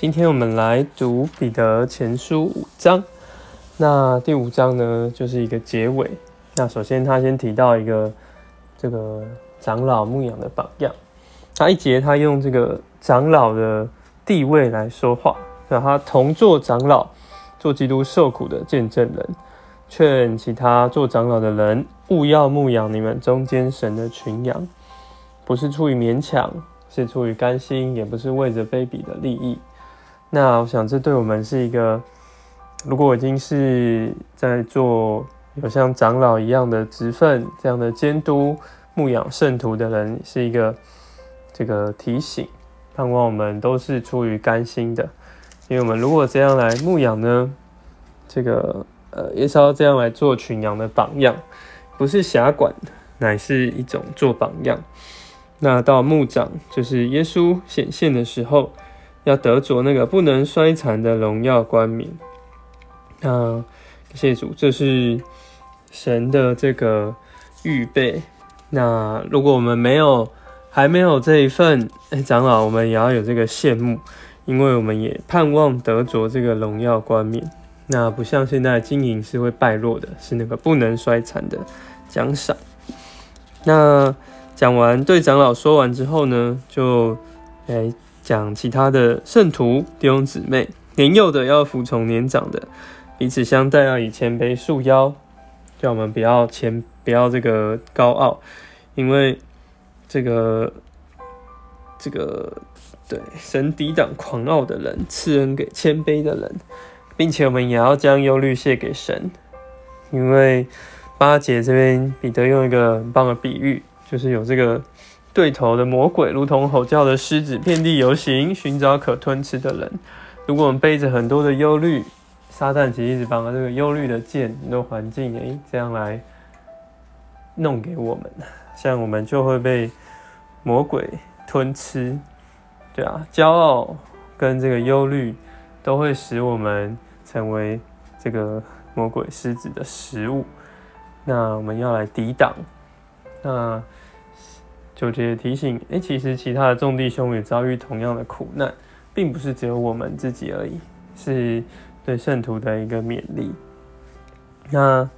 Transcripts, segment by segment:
今天我们来读彼得前书五章。那第五章呢，就是一个结尾。那首先他先提到一个这个长老牧养的榜样。他一节他用这个长老的地位来说话，让他同做长老，做基督受苦的见证人，劝其他做长老的人，勿要牧养你们中间神的群羊，不是出于勉强，是出于甘心，也不是为着卑鄙的利益。那我想，这对我们是一个，如果已经是在做有像长老一样的职分，这样的监督牧养圣徒的人，是一个这个提醒，盼望我们都是出于甘心的，因为我们如果这样来牧养呢，这个呃，也是要这样来做群羊的榜样，不是辖管，乃是一种做榜样。那到牧长，就是耶稣显现的时候。要得着那个不能衰残的荣耀冠冕。那谢谢主，这是神的这个预备。那如果我们没有，还没有这一份，哎，长老，我们也要有这个羡慕，因为我们也盼望得着这个荣耀冠冕。那不像现在经营是会败落的，是那个不能衰残的奖赏。那讲完对长老说完之后呢，就哎。讲其他的圣徒弟兄姊妹，年幼的要服从年长的，彼此相待要以谦卑束腰，叫我们不要谦，不要这个高傲，因为这个这个对神抵挡狂傲的人，赐恩给谦卑的人，并且我们也要将忧虑卸给神，因为八姐这边彼得用一个很棒的比喻，就是有这个。对头的魔鬼，如同吼叫的狮子，遍地游行，寻找可吞吃的人。如果我们背着很多的忧虑，撒旦其实一直把这个忧虑的剑、很多环境，哎，这样来弄给我们，像我们就会被魔鬼吞吃。对啊，骄傲跟这个忧虑都会使我们成为这个魔鬼狮子的食物。那我们要来抵挡。那。九节提醒：哎，其实其他的众弟兄也遭遇同样的苦难，并不是只有我们自己而已，是对圣徒的一个勉励。那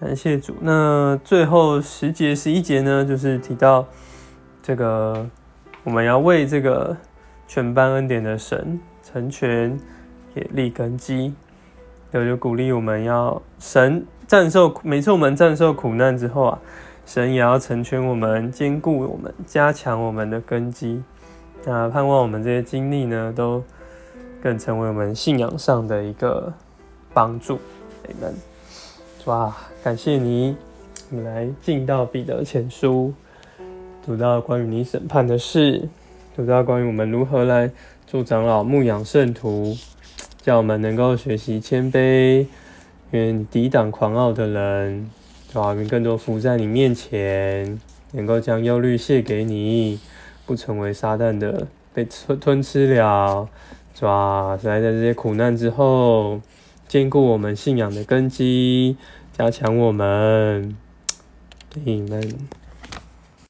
感谢主。那最后十节、十一节呢，就是提到这个我们要为这个全班恩典的神成全，也立根基。有就鼓励我们要神战胜，每次我们战胜苦难之后啊。神也要成全我们，兼顾我们，加强我们的根基。那盼望我们这些经历呢，都更成为我们信仰上的一个帮助。你们，哇，感谢你！我们来进到彼得前书，读到关于你审判的事，读到关于我们如何来做长老、牧养圣徒，叫我们能够学习谦卑，愿抵挡狂傲的人。主愿更多福在你面前，能够将忧虑卸给你，不成为撒旦的被吞吞吃了。主啊，在这些苦难之后，坚固我们信仰的根基，加强我们，你们。